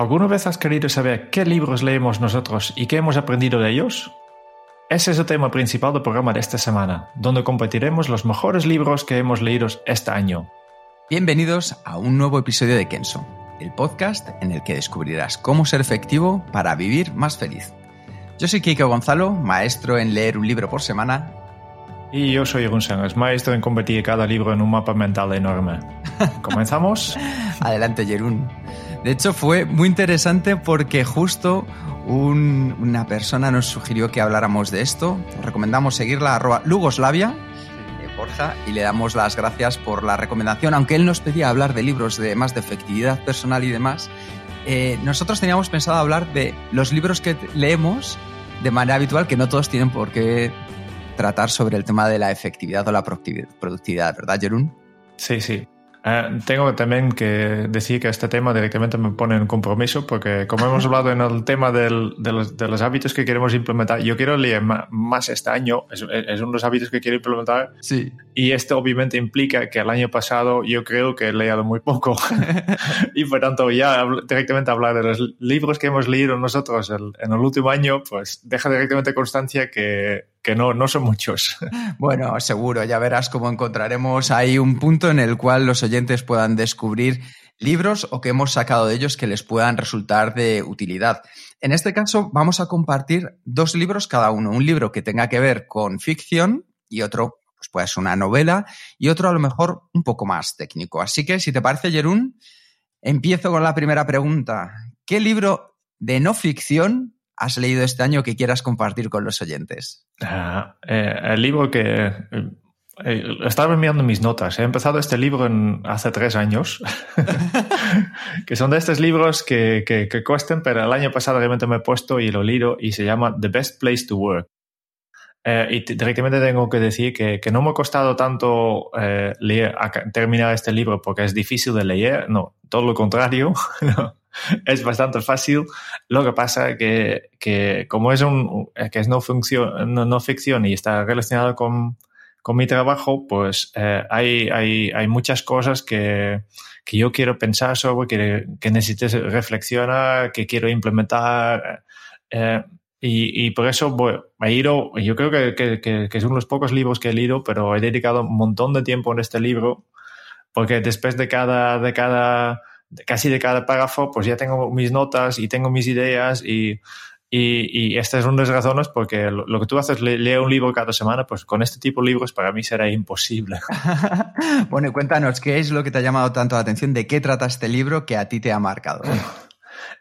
¿Alguna vez has querido saber qué libros leemos nosotros y qué hemos aprendido de ellos? Ese es el tema principal del programa de esta semana, donde compartiremos los mejores libros que hemos leído este año. Bienvenidos a un nuevo episodio de Kenso, el podcast en el que descubrirás cómo ser efectivo para vivir más feliz. Yo soy Kike Gonzalo, maestro en leer un libro por semana. Y yo soy Jeroen Sánchez, maestro en convertir cada libro en un mapa mental enorme. ¿Comenzamos? Adelante, Jerún. De hecho, fue muy interesante porque justo un- una persona nos sugirió que habláramos de esto. Os recomendamos seguirla, arroba Lugoslavia, de Borja, y le damos las gracias por la recomendación. Aunque él nos pedía hablar de libros de más de efectividad personal y demás, eh, nosotros teníamos pensado hablar de los libros que leemos de manera habitual, que no todos tienen por qué tratar sobre el tema de la efectividad o la productivi- productividad, ¿verdad, Jerún? Sí, sí. Eh, tengo también que decir que este tema directamente me pone en compromiso porque como hemos hablado en el tema del- de, los, de los hábitos que queremos implementar, yo quiero leer más este año, es, es uno de los hábitos que quiero implementar. Sí. y esto obviamente implica que el año pasado yo creo que he leído muy poco. Y por tanto ya directamente hablar de los libros que hemos leído nosotros el- en el último año pues deja directamente constancia que, que no, no son muchos. Bueno, seguro, ya verás cómo encontraremos ahí un punto en el cual los oyentes puedan descubrir libros o que hemos sacado de ellos que les puedan resultar de utilidad. En este caso, vamos a compartir dos libros cada uno. Un libro que tenga que ver con ficción y otro, pues puede ser una novela y otro a lo mejor un poco más técnico. Así que, si te parece, Jerún, empiezo con la primera pregunta. ¿Qué libro de no ficción has leído este año que quieras compartir con los oyentes? Ah, eh, el libro que... eh, estaba mirando mis notas. He empezado este libro en- hace tres años, que son de estos libros que, que, que cuestan, pero el año pasado realmente me he puesto y lo leído y se llama The Best Place to Work. Eh, y directamente tengo que decir que, que no me ha costado tanto eh, leer, terminar este libro porque es difícil de leer, no, todo lo contrario, es bastante fácil. Lo que pasa que, que como es un que es no, función, no, no ficción y está relacionado con, con mi trabajo, pues eh, hay, hay, hay muchas cosas que, que yo quiero pensar sobre, que, que necesito reflexionar, que quiero implementar. eh, y, y por eso voy, he ido, yo creo que, que, que, que de los pocos libros que he leído, pero he dedicado un montón de tiempo en este libro, porque después de cada, de cada, casi de cada párrafo, pues ya tengo mis notas y tengo mis ideas y, y, y esta es una de las razones porque lo, lo que tú haces, le- leer un libro cada semana, pues con este tipo de libros para mí será imposible. bueno, y cuéntanos, ¿qué es lo que te ha llamado tanto la atención? ¿De qué trata este libro que a ti te ha marcado?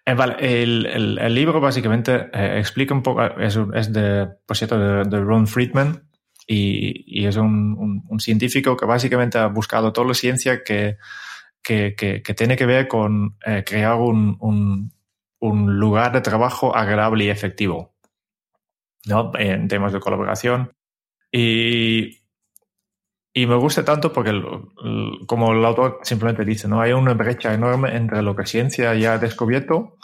Eh, vale, el, el, el libro básicamente eh, explica un poco, es, es de, por cierto, de, de Ron Friedman y, y es un, un- un científico que básicamente ha buscado toda la ciencia que, que, que, que tiene que ver con eh, crear un, un, un lugar de trabajo agradable y efectivo, ¿no? En temas de colaboración. Y, y me gusta tanto porque, el- el- como el autor simplemente dice, ¿no? Hay una brecha enorme entre lo que ciencia ya ha descubierto,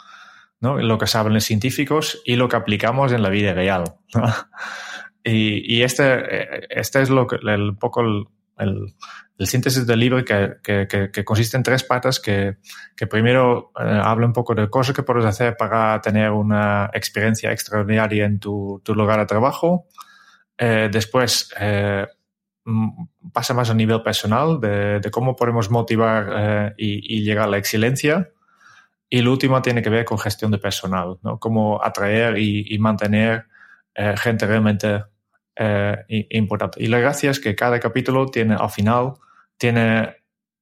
¿no? Lo que saben los científicos y lo que aplicamos en la vida real, ¿no? Y, y este, eh, este es lo que, el poco el, el, el síntesis del libro que, que, que, que consiste en tres patas que, primero eh, habla un poco de cosas que puedes hacer para tener una experiencia extraordinaria en tu, tu lugar de trabajo. Eh, después eh, pasa más a nivel personal de, de cómo podemos motivar eh, y, y, llegar a la excelencia. Y el último tiene que ver con gestión de personal, ¿no? Cómo atraer y, y mantener eh, gente realmente eh, importante. Y la gracia es que cada capítulo tiene, al final, tiene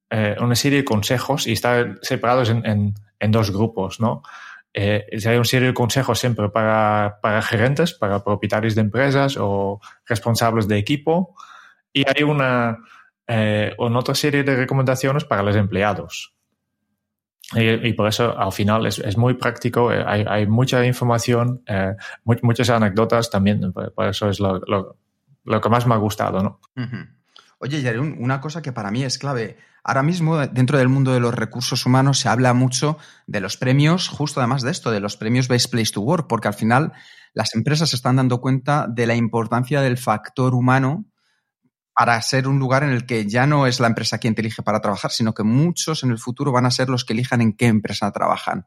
eh, una serie de consejos y está separados en, en, en dos grupos, ¿no? eh, hay una serie de consejos siempre para, para gerentes, para propietarios de empresas o responsables de equipo. Y hay una, eh, otra serie de recomendaciones para los empleados. Y, por eso al final es, es muy práctico, eh, hay, hay, mucha información, eh, muchas anécdotas también, por eso es lo, lo, lo, que más me ha gustado. ¿no? Oye, Yarun, una cosa que para mí es clave. Ahora mismo, dentro del mundo de los recursos humanos, se habla mucho de los premios, justo además de esto, de los premios Best Place to Work, porque al final las empresas se están dando cuenta de la importancia del factor humano para ser un lugar en el que ya no es la empresa quien te elige para trabajar, sino que muchos en el futuro van a ser los que elijan en qué empresa trabajan.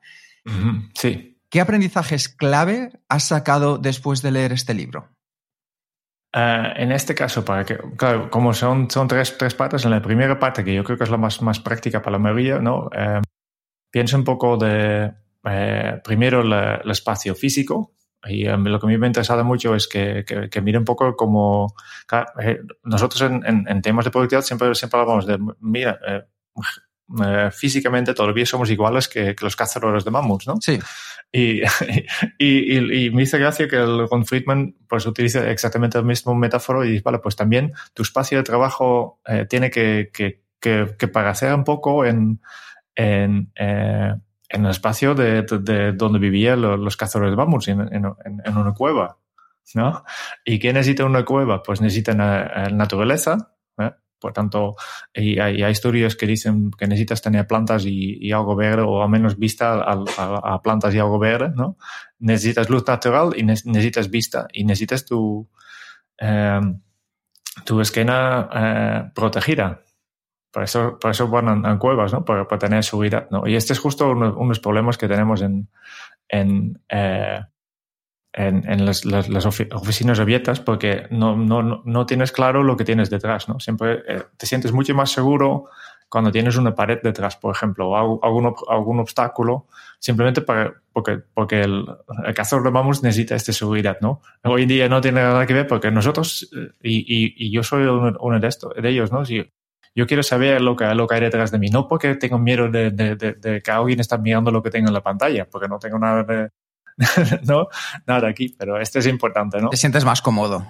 Sí. ¿Qué aprendizajes clave has sacado después de leer este libro? Uh, en este caso, para que, claro, como son, son tres, tres partes, en la primera parte, que yo creo que es la más, más práctica para la mayoría, ¿no? Eh, piensa un poco de, eh, primero, el espacio físico, y lo que a mí me ha interesado mucho es que, que, que mire un poco como eh, nosotros en, en, en, temas de productividad siempre, siempre hablamos de, mira, eh, eh, físicamente todavía somos iguales que, que, los cazadores de mamuts, ¿no? Sí. Y, y, y, y, me dice gracia que el Ron Friedman pues utiliza exactamente el mismo metáforo y dice, vale, pues también tu espacio de trabajo eh, tiene que, que, que, que parecer un poco en, en eh, en el espacio de, de, de donde vivían los, los, cazadores de mamuts, en, en, en, una cueva. ¿no? ¿Y qué necesita una cueva? Pues necesitan uh, naturaleza. Por tanto, y hay, hay, estudios que dicen que necesitas tener plantas y, algo verde, o al menos vista a, a, a, plantas y algo verde. ¿no? Necesitas luz natural y ne necesitas vista. Y necesitas tu, eh, tu esquina protegida. Por eso, por eso van en cuevas, ¿no? Para, para, tener seguridad, ¿no? Y este es justo uno, unos problemas que tenemos en, en, eh, en, en las, las, las, oficinas abiertas porque no, no, no tienes claro lo que tienes detrás, ¿no? Siempre eh, te sientes mucho más seguro cuando tienes una pared detrás, por ejemplo, o algún, algún obstáculo, simplemente para, porque, porque el, el cazador de mamuts necesita esta seguridad, ¿no? Hoy en día no tiene nada que ver porque nosotros, eh, y, y, y yo soy uno, uno de, estos, de ellos, ¿no? Si, yo quiero saber lo que, lo que hay detrás de mí, no porque tengo miedo de, de, de, de, que alguien está mirando lo que tengo en la pantalla, porque no tengo nada de, no, nada aquí, pero este es importante, ¿no? Te sientes más cómodo.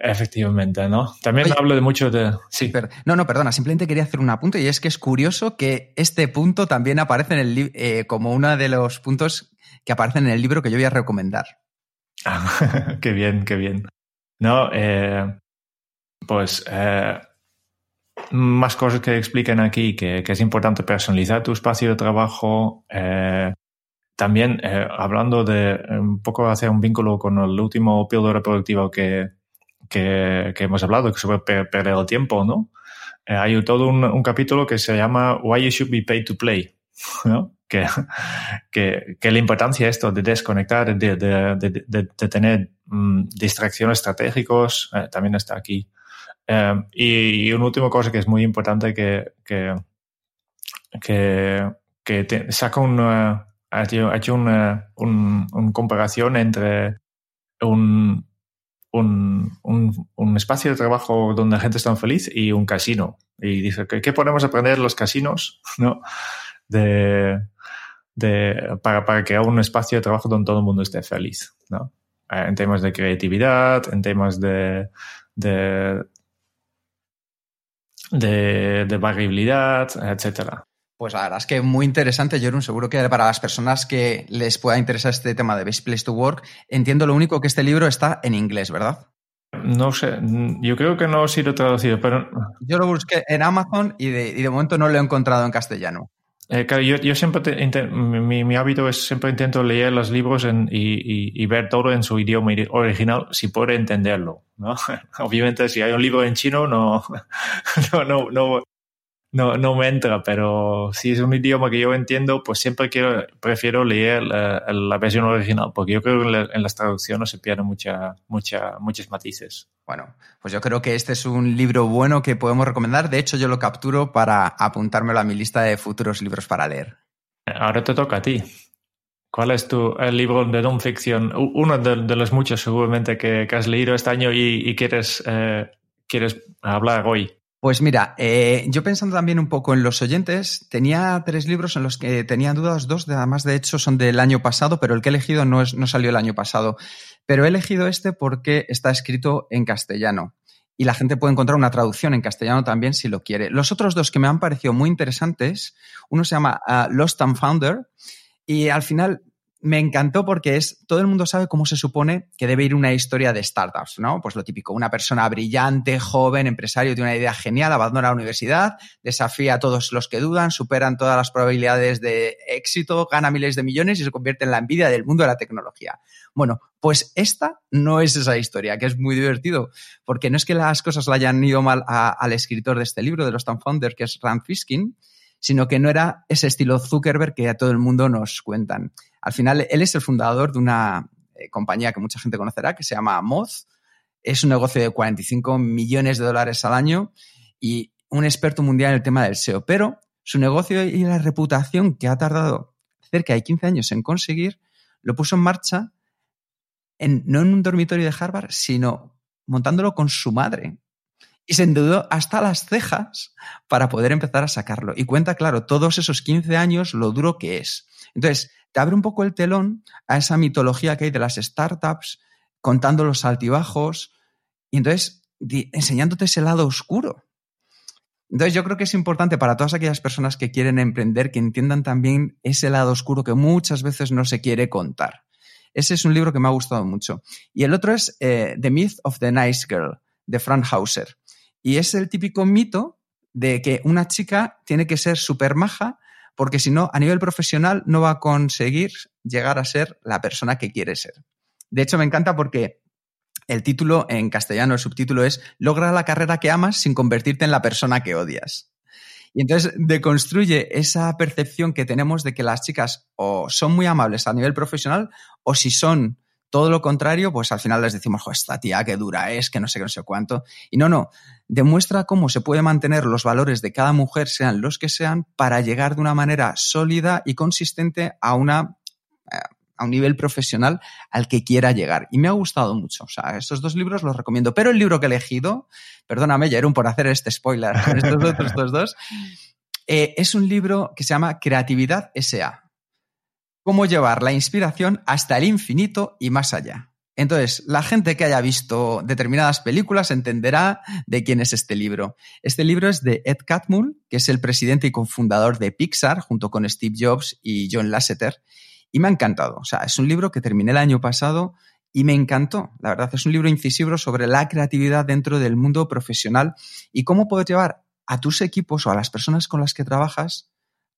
Efectivamente, ¿no? También Oye, hablo de mucho de... Sí. Per... no, no, perdona, simplemente quería hacer un apunte y es que es curioso que este punto también aparece en el eh, como uno de los puntos que aparecen en el libro que yo voy a recomendar. Ah, qué bien, qué bien. No, eh, pues eh, más cosas que explican aquí, que, que, es importante personalizar tu espacio de trabajo. Eh, también eh, hablando de un poco hacer un vínculo con el último píldora productivo que, que, que, hemos hablado, que sobre per perder el tiempo, ¿no? Eh, hay todo un, un, capítulo que se llama Why You Should Be Paid to Play, ¿no? Que, que, que la importancia de esto de desconectar, de, de, de, de tener um, distracciones estratégicos, eh, también está aquí. Um, y, y, una última cosa que es muy importante que, que, que, que te, saca una, ha hecho, una, un, una, comparación entre un, un, un, espacio de trabajo donde la gente está feliz y un casino. Y dice, ¿qué, qué podemos aprender los casinos ¿no? de, de, para, para crear un espacio de trabajo donde todo el mundo esté feliz? ¿no? En temas de creatividad, en temas de, de, de, de variabilidad, etcétera. Pues la verdad es que muy interesante, Jorun. Seguro que para las personas que les pueda interesar este tema de Best Place to Work, entiendo lo único que este libro está en inglés, ¿verdad? No sé, yo creo que no ha sido traducido, pero... Yo lo busqué en Amazon y de, y de momento no lo he encontrado en castellano. Eh, claro, yo, yo siempre, te, mi, mi, hábito es siempre intento leer los libros en, y, y, y, ver todo en su idioma original si puedo entenderlo, ¿no? Obviamente si hay un libro en chino no, no, no, no, no, no me entra, pero si es un idioma que yo entiendo, pues siempre quiero, prefiero leer la, la versión original, porque yo creo que en, la, en las traducciones se pierden mucha, mucha, muchos matices. Bueno, pues yo creo que este es un libro bueno que podemos recomendar. De hecho, yo lo capturo para apuntármelo a mi lista de futuros libros para leer. Ahora te toca a ti. ¿Cuál es tu el libro de non ficción? Uno de, de los muchos seguramente que, que, has leído este año y, y quieres, eh, quieres hablar hoy. Pues mira, eh, yo pensando también un poco en los oyentes, tenía tres libros en los que tenía dudas, dos de, además de hecho son del año pasado, pero el que he elegido no, es, no salió el año pasado. Pero he elegido este porque está escrito en castellano y la gente puede encontrar una traducción en castellano también si lo quiere. Los otros dos que me han parecido muy interesantes, uno se llama uh, Lost and Founder y al final me encantó porque es, todo el mundo sabe cómo se supone que debe ir una historia de startups, ¿no? Pues lo típico, una persona brillante, joven, empresario, tiene una idea genial, abandona la universidad, desafía a todos los que dudan, superan todas las probabilidades de éxito, gana miles de millones y se convierte en la envidia del mundo de la tecnología. Bueno, pues esta no es esa historia, que es muy divertido, porque no es que las cosas le hayan ido mal al escritor de este libro, de los Tan Founder, que es Rand Fiskin, sino que no era ese estilo Zuckerberg que a todo el mundo nos cuentan. Al final, él es el fundador de una eh, compañía que mucha gente conocerá, que se llama Moz. Es un negocio de 45 millones de dólares al año y un experto mundial en el tema del SEO. Pero su negocio y la reputación que ha tardado cerca de 15 años en conseguir, lo puso en marcha en, no en un dormitorio de Harvard, sino montándolo con su madre y se endeudó hasta las cejas para poder empezar a sacarlo. Y cuenta, claro, todos esos 15 años lo duro que es. Entonces, te abre un poco el telón a esa mitología que hay de las startups, contando los altibajos y entonces enseñándote ese lado oscuro. Entonces yo creo que es importante para todas aquellas personas que quieren emprender que entiendan también ese lado oscuro que muchas veces no se quiere contar. Ese es un libro que me ha gustado mucho. Y el otro es eh, The Myth of the Nice Girl, de Frank Hauser. Y es el típico mito de que una chica tiene que ser súper maja porque si no, a nivel profesional no va a conseguir llegar a ser la persona que quiere ser. De hecho, me encanta porque el título en castellano, el subtítulo es Logra la carrera que amas sin convertirte en la persona que odias. Y entonces deconstruye esa percepción que tenemos de que las chicas o son muy amables a nivel profesional o si son todo lo contrario, pues al final les decimos, esta tía qué dura es, que no sé qué, no sé cuánto. Y no, no, demuestra cómo se puede mantener los valores de cada mujer, sean los que sean, para llegar de una manera sólida y consistente a una eh, a un nivel profesional al que quiera llegar. Y me ha gustado mucho. O sea, estos dos libros los recomiendo. Pero el libro que he elegido, perdóname, Jerón, por hacer este spoiler estos otros dos, eh, es un libro que se llama Creatividad S.A cómo llevar la inspiración hasta el infinito y más allá. Entonces, la gente que haya visto determinadas películas entenderá de quién es este libro. Este libro es de Ed Catmull, que es el presidente y cofundador de Pixar, junto con Steve Jobs y John Lasseter, y me ha encantado. O sea, es un libro que terminé el año pasado y me encantó. La verdad, es un libro incisivo sobre la creatividad dentro del mundo profesional y cómo poder llevar a tus equipos o a las personas con las que trabajas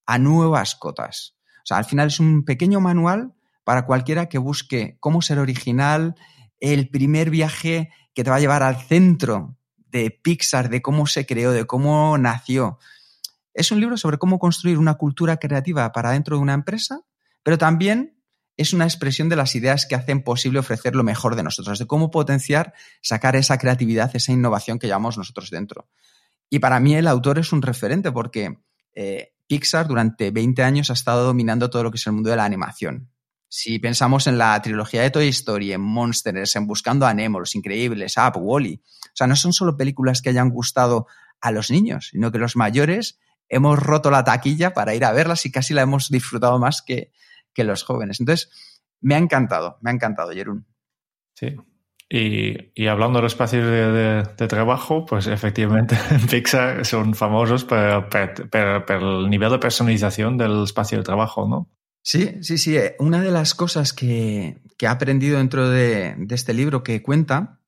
a nuevas cotas. O sea, al final es un pequeño manual para cualquiera que busque cómo ser original, el primer viaje que te va a llevar al centro de Pixar, de cómo se creó, de cómo nació. Es un libro sobre cómo construir una cultura creativa para dentro de una empresa, pero también es una expresión de las ideas que hacen posible ofrecer lo mejor de nosotros, de cómo potenciar, sacar esa creatividad, esa innovación que llevamos nosotros dentro. Y para mí el autor es un referente porque eh, Pixar durante 20 años ha estado dominando todo lo que es el mundo de la animación. Si pensamos en la trilogía de Toy Story, en Monsters, en Buscando a Nemo, Los Increíbles, Up, Wally, o sea, no son solo películas que hayan gustado a los niños, sino que los mayores hemos roto la taquilla para ir a verlas y casi la hemos disfrutado más que, que los jóvenes. Entonces, me ha encantado, me ha encantado, Jerún. Sí, y, hablando de los espacios de, trabajo, pues efectivamente en Pixar son famosos por, el nivel de personalización del espacio de trabajo, ¿no? Sí, sí, sí. Una de las cosas que, que he aprendido dentro de, este libro que cuenta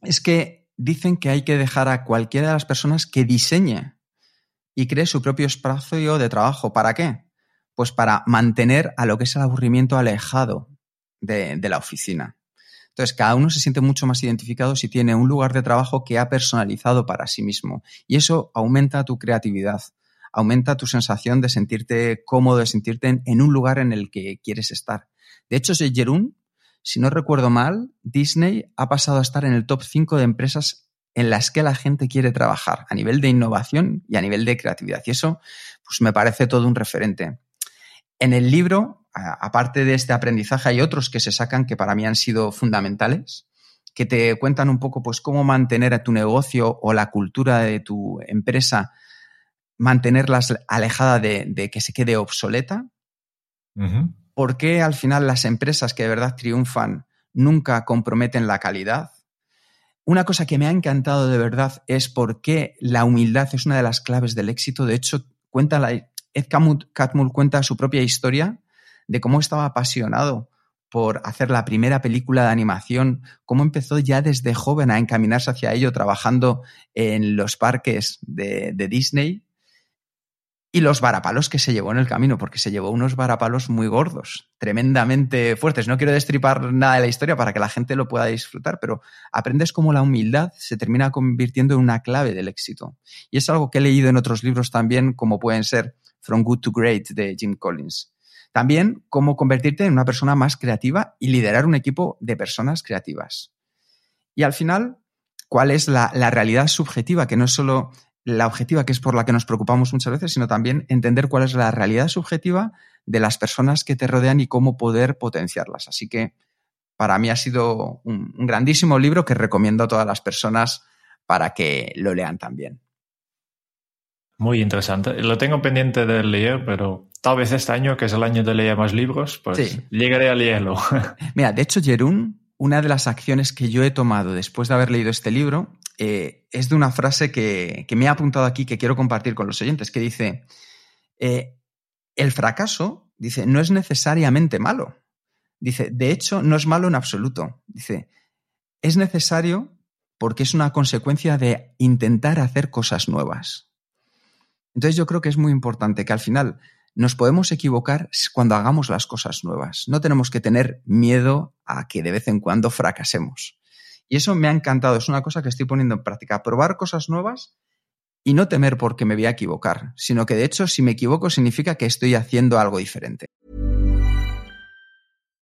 es que dicen que hay que dejar a cualquiera de las personas que diseñe y cree su propio espacio de trabajo. ¿Para qué? Pues para mantener a lo que es el aburrimiento alejado de la oficina. Entonces, cada uno se siente mucho más identificado si tiene un lugar de trabajo que ha personalizado para sí mismo. Y eso aumenta tu creatividad, aumenta tu sensación de sentirte cómodo, de sentirte en, un lugar en el que quieres estar. De hecho, Jerún, si no recuerdo mal, Disney ha pasado a estar en el top 5 de empresas en las que la gente quiere trabajar a nivel de innovación y a nivel de creatividad. Y eso, pues me parece todo un referente. En el libro aparte de este aprendizaje, hay otros que se sacan que para mí han sido fundamentales, que te cuentan un poco pues cómo mantener a tu negocio o la cultura de tu empresa, mantenerlas alejada de, que se quede obsoleta. ¿Por qué al final las empresas que de verdad triunfan nunca comprometen la calidad? Una cosa que me ha encantado de verdad es por qué la humildad es una de las claves del éxito. De hecho, cuenta la, Ed Catmull cuenta su propia historia de cómo estaba apasionado por hacer la primera película de animación, cómo empezó ya desde joven a encaminarse hacia ello, trabajando en los parques de, Disney, y los varapalos que se llevó en el camino, porque se llevó unos varapalos muy gordos, tremendamente fuertes. No quiero destripar nada de la historia para que la gente lo pueda disfrutar, pero aprendes cómo la humildad se termina convirtiendo en una clave del éxito. Y es algo que he leído en otros libros también, como pueden ser From Good to Great de Jim Collins. También cómo convertirte en una persona más creativa y liderar un equipo de personas creativas. Y al final, cuál es la, realidad subjetiva, que no es solo la objetiva, que es por la que nos preocupamos muchas veces, sino también entender cuál es la realidad subjetiva de las personas que te rodean y cómo poder potenciarlas. Así que para mí ha sido un grandísimo libro que recomiendo a todas las personas para que lo lean también. Muy interesante. Lo tengo pendiente de leer, pero tal vez este año, que es el año de leer más libros, pues llegaré a leerlo. Mira, de hecho, Jerún, una de las acciones que yo he tomado después de haber leído este libro eh, es de una frase que, me ha apuntado aquí que quiero compartir con los oyentes, que dice, eh, el fracaso, dice, no es necesariamente malo. Dice, de hecho, no es malo en absoluto. Dice, es necesario porque es una consecuencia de intentar hacer cosas nuevas. Entonces yo creo que es muy importante que al final nos podemos equivocar cuando hagamos las cosas nuevas. No tenemos que tener miedo a que de vez en cuando fracasemos. Y eso me ha encantado, es una cosa que estoy poniendo en práctica, probar cosas nuevas y no temer porque me voy a equivocar, sino que de hecho si me equivoco significa que estoy haciendo algo diferente.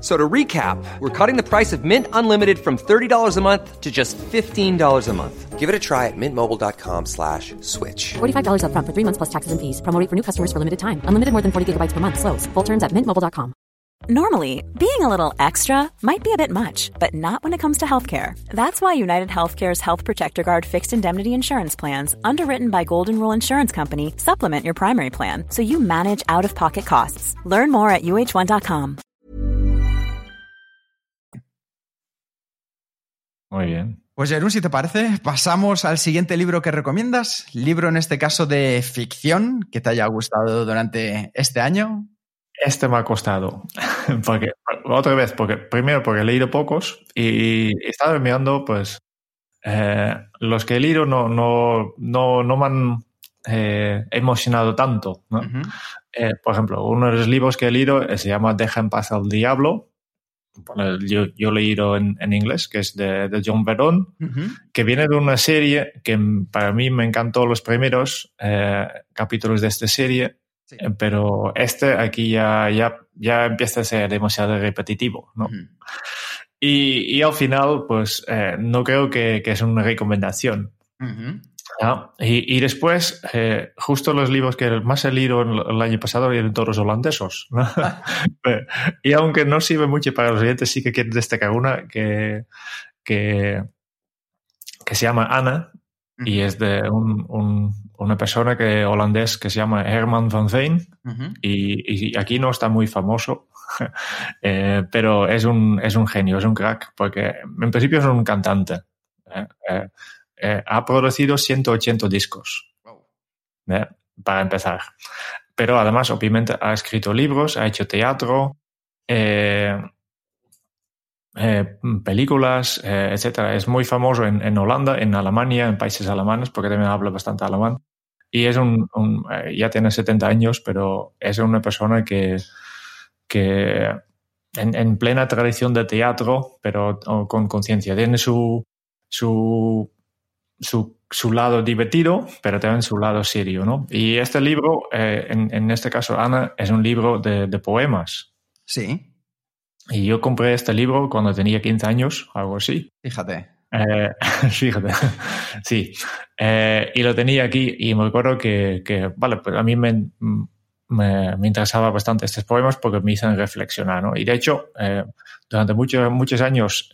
So to recap, we're cutting the price of Mint Unlimited from $30 a month to just $15 a month. Give it a try at mintmobile.com slash switch. $45 up front for three months plus taxes and fees. Promo for new customers for limited time. Unlimited more than 40 gigabytes per month. Slows. Full terms at mintmobile.com. Normally, being a little extra might be a bit much, but not when it comes to healthcare. That's why United Healthcare's Health Protector Guard fixed indemnity insurance plans, underwritten by Golden Rule Insurance Company, supplement your primary plan so you manage out-of-pocket costs. Learn more at uh1.com. Muy bien. Pues Jerún, si te parece, pasamos al siguiente libro que recomiendas. Libro en este caso de ficción que te haya gustado durante este año. Este me ha costado. porque, otra vez, porque primero porque he leído pocos y he estado mirando, pues, eh, los que he leído no, no, no, no me han eh, emocionado tanto. Eh, por ejemplo, uno de los libros que he leído se llama Deja en paz al diablo yo, yo he leído en, en, inglés, que es de, John Verón, que viene de una serie que para mí me encantó los primeros eh, capítulos de esta serie, eh, pero este aquí ya, ya, ya empieza a ser demasiado repetitivo, ¿no? y, y, al final, pues eh, no creo que, que, es una recomendación. Y, después, eh, justo los libros que más he leído el, año pasado eran todos holandesos. y aunque no sirve mucho para los oyentes, sí que quiero destacar una que, que, que se llama Ana y es de un, una persona que, holandés que se llama Herman van Veen y, aquí no está muy famoso, eh, pero es un, es un genio, es un crack, porque en principio es un cantante. ¿eh? Eh, ha producido 180 discos, ¿eh? para empezar. Pero además, obviamente, ha escrito libros, ha hecho teatro, eh, películas, etcétera. Es muy famoso en, Holanda, en Alemania, en países alemanes, porque también habla bastante alemán. Y es un, ya tiene 70 años, pero es una persona que, que en, plena tradición de teatro, pero con conciencia. Tiene su, su su, su, lado divertido, pero también su lado serio, ¿no? Y este libro, eh, en, en, este caso, Ana, es un libro de, de poemas. Sí. Y yo compré este libro cuando tenía 15 años, algo así. Fíjate. Eh, fíjate, sí. Eh, y lo tenía aquí y me acuerdo que, que vale, pues a mí me, me, me, interesaba bastante estos poemas porque me hicieron reflexionar, ¿no? Y de hecho, eh, durante muchos, muchos años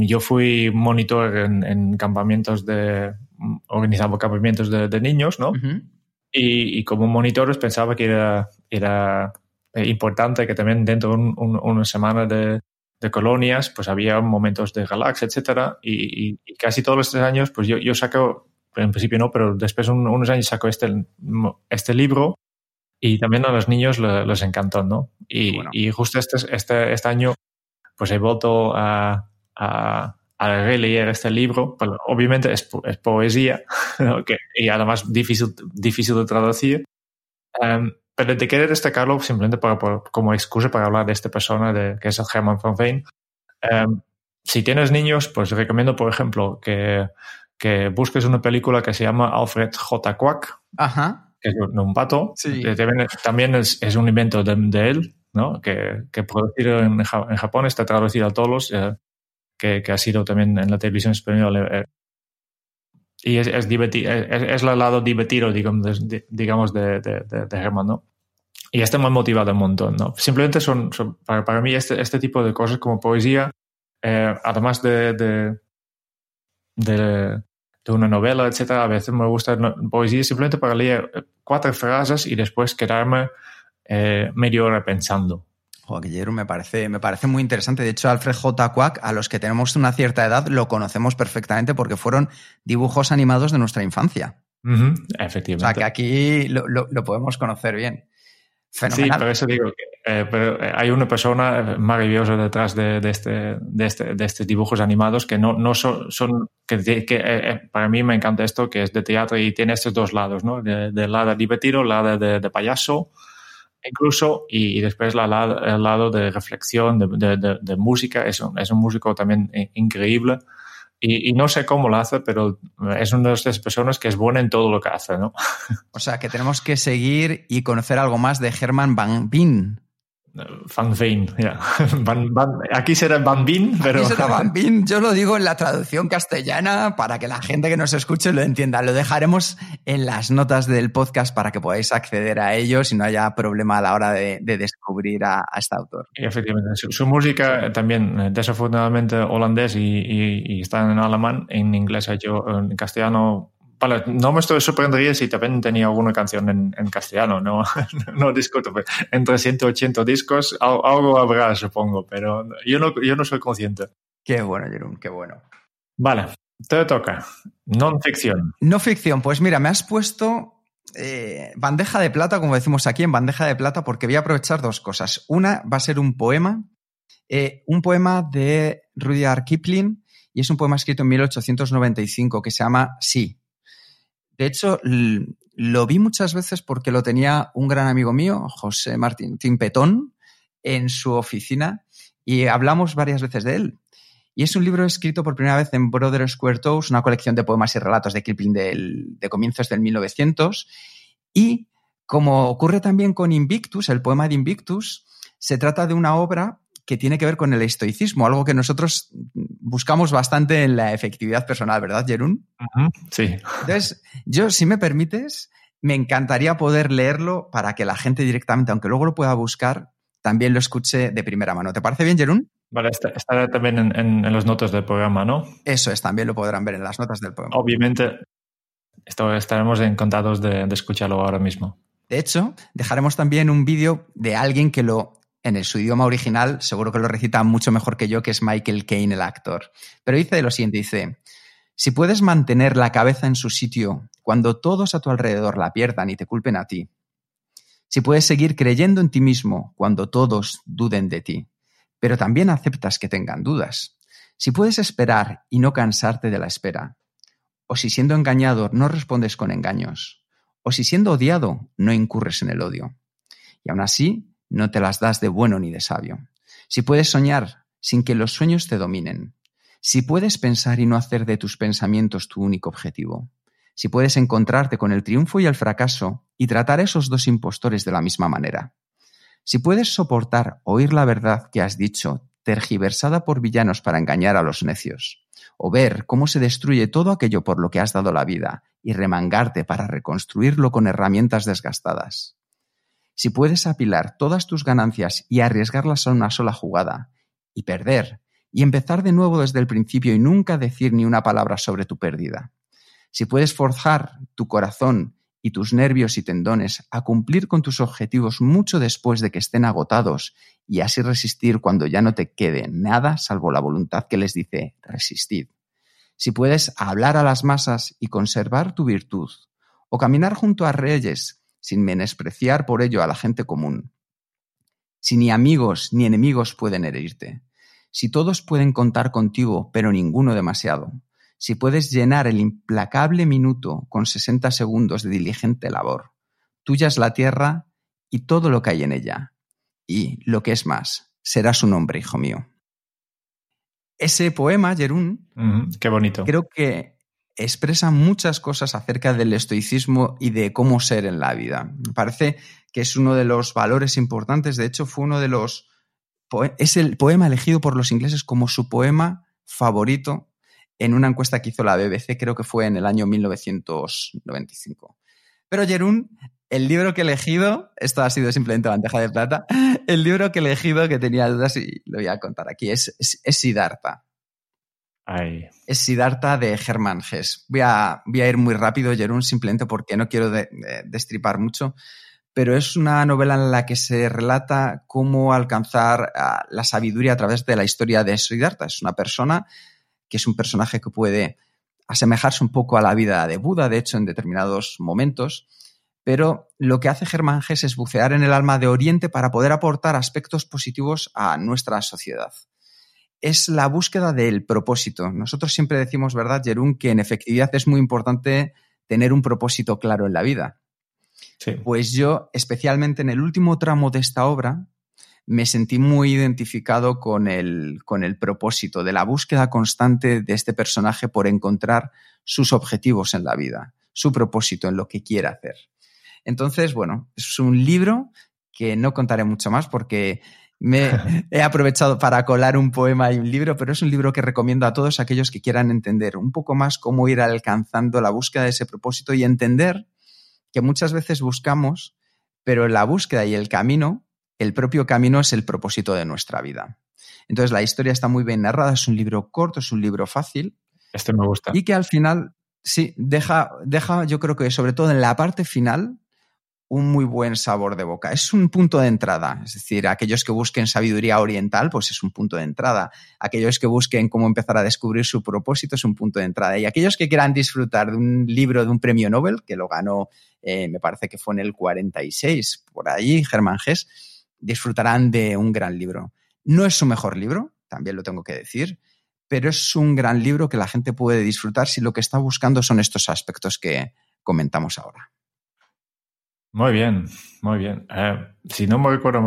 yo fui monitor en, en, campamentos de, organizaba campamentos de, de niños, ¿no? Uh -huh. y, y, como monitor pensaba que era, era importante que también dentro de un, un, una semana de, de, colonias, pues había momentos de relax, etcétera, y, y, y, casi todos los tres años, pues yo, yo saco en principio no, pero después un, unos años sacó este, este libro y también a los niños le, les encantó, ¿no? Y, bueno. y justo este, este, este, año pues he vuelto a, a, a releer este libro, pero obviamente es, es poesía ¿no? que, y además difícil, difícil de traducir. Um, pero te quiero destacarlo simplemente para, para, como excusa para hablar de esta persona de, que es el Herman van Veen. Um, si tienes niños, pues recomiendo, por ejemplo, que que busques una película que se llama Alfred J. Quack, Ajá. que es un pato. Sí. También es, es, un invento de, de él, ¿no? que, que producido en, en, Japón, está traducido a todos, eh, que, que, ha sido también en la televisión española. Eh, y es, es, divertido, es, es, el lado divertido, digamos, de, digamos de, de, de, Herman, ¿no? Y me ha motivado un montón, ¿no? Simplemente son, son para, para, mí, este, este tipo de cosas como poesía, eh, además de, de, de, de una novela, etcétera. A veces me gusta poesía simplemente para leer cuatro frases y después quedarme eh, media hora pensando. Joder, Guillermo, me parece, me parece muy interesante. De hecho, Alfred J. Quack, a los que tenemos una cierta edad, lo conocemos perfectamente porque fueron dibujos animados de nuestra infancia. Uh -huh, efectivamente. O sea, que aquí lo, lo, lo podemos conocer bien. Fenomenal. Sí, por eso digo que eh, pero hay una persona maravillosa detrás de, de, este, de, este, de estos dibujos animados que no, no son, son que, que eh, para mí me encanta esto, que es de teatro y tiene estos dos lados, ¿no? Del de lado divertido, lado de, de, payaso, incluso, y, y después la, la, el lado de reflexión, de, de, de música. Es un, es un músico también increíble. Y, y, no sé cómo lo hace, pero es una de esas personas que es buena en todo lo que hace, ¿no? O sea, que tenemos que seguir y conocer algo más de Herman Van Veen. Van Veen, yeah. Van, Van, aquí será Van pero... Aquí será Van yo lo digo en la traducción castellana para que la gente que nos escuche lo entienda. Lo dejaremos en las notas del podcast para que podáis acceder a ellos y no haya problema a la hora de, de descubrir a, a, este autor. Efectivamente, su, su, música también desafortunadamente holandés y, y, y, está en alemán, en inglés hecho en castellano Vale, no me estoy sorprendería si también tenía alguna canción en, en castellano, no, no discuto. Entre 180 discos algo habrá, supongo, pero yo no, yo no soy consciente. Qué bueno, Jerón, qué bueno. Vale, te toca. Non ficción. No ficción, pues mira, me has puesto eh, bandeja de plata, como decimos aquí, en bandeja de plata, porque voy a aprovechar dos cosas. Una va a ser un poema, eh, un poema de Rudyard Kipling, y es un poema escrito en 1895 que se llama Sí. De hecho, lo vi muchas veces porque lo tenía un gran amigo mío, José Martín Timpetón, en su oficina y hablamos varias veces de él. Y es un libro escrito por primera vez en Brother Square Toes, una colección de poemas y relatos de Kipling de comienzos del 1900. Y como ocurre también con Invictus, el poema de Invictus, se trata de una obra que tiene que ver con el estoicismo, algo que nosotros buscamos bastante en la efectividad personal, ¿verdad, Jerún? Uh -huh, sí. Entonces, yo, si me permites, me encantaría poder leerlo para que la gente directamente, aunque luego lo pueda buscar, también lo escuche de primera mano. ¿Te parece bien, Jerún? Vale, estará también en, en, en, las notas del programa, ¿no? Eso es, también lo podrán ver en las notas del programa. Obviamente, esto, estaremos encantados de, de escucharlo ahora mismo. De hecho, dejaremos también un vídeo de alguien que lo en su idioma original, seguro que lo recita mucho mejor que yo, que es Michael Caine, el actor. Pero dice lo siguiente, dice, si puedes mantener la cabeza en su sitio cuando todos a tu alrededor la pierdan y te culpen a ti, si puedes seguir creyendo en ti mismo cuando todos duden de ti, pero también aceptas que tengan dudas, si puedes esperar y no cansarte de la espera, o si siendo engañado no respondes con engaños, o si siendo odiado no incurres en el odio, y aún así no te las das de bueno ni de sabio. Si puedes soñar sin que los sueños te dominen, si puedes pensar y no hacer de tus pensamientos tu único objetivo, si puedes encontrarte con el triunfo y el fracaso y tratar a esos dos impostores de la misma manera, Si puedes soportar oír la verdad que has dicho, tergiversada por villanos para engañar a los necios, o ver cómo se destruye todo aquello por lo que has dado la vida y remangarte para reconstruirlo con herramientas desgastadas. Si puedes apilar todas tus ganancias y arriesgarlas a una sola jugada, y perder, y empezar de nuevo desde el principio y nunca decir ni una palabra sobre tu pérdida. Si puedes forjar tu corazón y tus nervios y tendones a cumplir con tus objetivos mucho después de que estén agotados y así resistir cuando ya no te quede nada salvo la voluntad que les dice resistid. Si puedes hablar a las masas y conservar tu virtud, o caminar junto a reyes sin menospreciar por ello a la gente común. Si ni amigos ni enemigos pueden herirte, si todos pueden contar contigo pero ninguno demasiado, si puedes llenar el implacable minuto con 60 segundos de diligente labor. Tuya es la tierra y todo lo que hay en ella. Y, lo que es más, será su nombre, hijo mío. Ese poema, Jerún, qué bonito. Creo que expresa muchas cosas acerca del estoicismo y de cómo ser en la vida. Me parece que es uno de los valores importantes. De hecho, fue uno de los. Es el poema elegido por los ingleses como su poema favorito en una encuesta que hizo la BBC, creo que fue en el año 1995. Pero Jerún, el libro que he elegido, esto ha sido simplemente bandeja de plata, el libro que he elegido que tenía dudas y lo voy a contar aquí es, es, Siddhartha. Es Siddhartha de Hermann Hesse. Voy a, voy a ir muy rápido, Jerún, simplemente porque no quiero destripar mucho, pero es una novela en la que se relata cómo alcanzar ah, la sabiduría a través de la historia de Siddhartha. Es una persona que es un personaje que puede asemejarse un poco a la vida de Buda, de hecho, en determinados momentos, pero lo que hace Germán Gess es bucear en el alma de Oriente para poder aportar aspectos positivos a nuestra sociedad. Es la búsqueda del propósito. Nosotros siempre decimos, ¿verdad, Jerún, que en efectividad es muy importante tener un propósito claro en la vida. Pues yo, especialmente en el último tramo de esta obra, me sentí muy identificado con el, con el propósito de la búsqueda constante de este personaje por encontrar sus objetivos en la vida, su propósito en lo que quiere hacer. Entonces, bueno, es un libro que no contaré mucho más porque me he aprovechado para colar un poema y un libro, pero es un libro que recomiendo a todos aquellos que quieran entender un poco más cómo ir alcanzando la búsqueda de ese propósito y entender que muchas veces buscamos, pero la búsqueda y el camino el propio camino es el propósito de nuestra vida. Entonces la historia está muy bien narrada, es un libro corto, es un libro fácil. Este me gusta. Y que al final, sí, deja, deja, yo creo que sobre todo en la parte final, un muy buen sabor de boca. Es un punto de entrada, es decir, aquellos que busquen sabiduría oriental, pues es un punto de entrada. Aquellos que busquen cómo empezar a descubrir su propósito es un punto de entrada. Y aquellos que quieran disfrutar de un libro de un premio Nobel, que lo ganó, eh, me parece que fue en el 46, por ahí, Germán Gess, disfrutarán de un gran libro. No es su mejor libro, también lo tengo que decir, pero es un gran libro que la gente puede disfrutar si lo que está buscando son estos aspectos que comentamos ahora. Muy bien, muy bien. Eh, si no me recuerdo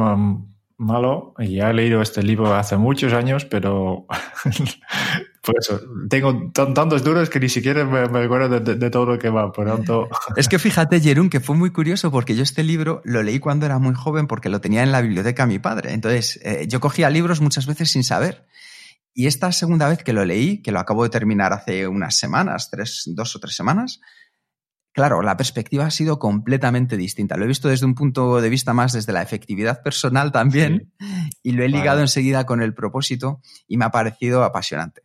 malo, ya he leído este libro hace muchos años, pero por eso tengo tantos duros que ni siquiera me, recuerdo de, todo lo que va. Por tanto. Es que fíjate, Jerún, que fue muy curioso porque yo este libro lo leí cuando era muy joven porque lo tenía en la biblioteca mi padre. Entonces, eh, yo cogía libros muchas veces sin saber. Y esta segunda vez que lo leí, que lo acabo de terminar hace unas semanas, tres, dos o tres semanas, claro, la perspectiva ha sido completamente distinta. Lo he visto desde un punto de vista más desde la efectividad personal también y lo he ligado enseguida con el propósito y me ha parecido apasionante.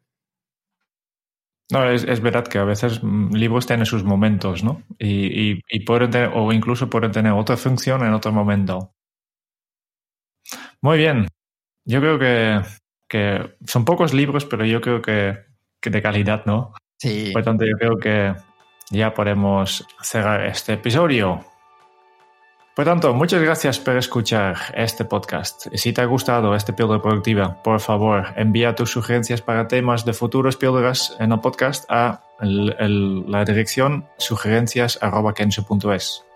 No, es, verdad que a veces mm, libros tienen sus momentos, ¿no? Y, pueden tener, o incluso pueden tener otra función en otro momento. Muy bien. Yo creo que, son pocos libros, pero yo creo que, que de calidad, ¿no? Sí. Por tanto, yo creo que ya podemos cerrar este episodio. Por tanto, muchas gracias por escuchar este podcast. Si te ha gustado este píldora productiva, por favor, envía tus sugerencias para temas de futuros píldoras en el podcast a la dirección sugerencias.kenso.es.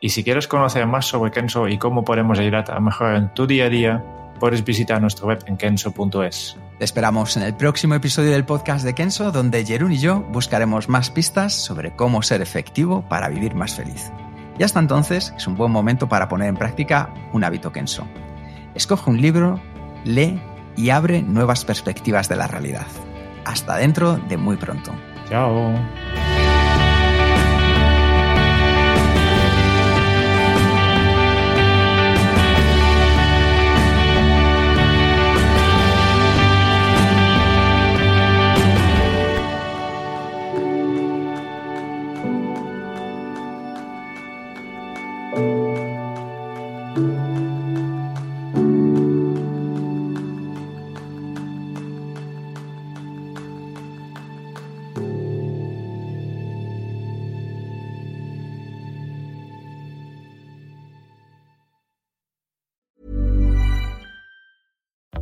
Y si quieres conocer más sobre Kenso y cómo podemos ayudarte a mejorar en tu día a día, puedes visitar nuestra web en kenso.es. Te esperamos en el próximo episodio del podcast de Kenso, donde Jerún y yo buscaremos más pistas sobre cómo ser efectivo para vivir más feliz. Y hasta entonces es un buen momento para poner en práctica un hábito Kenso. Escoge un libro, lee y abre nuevas perspectivas de la realidad. Hasta dentro de muy pronto. Chao.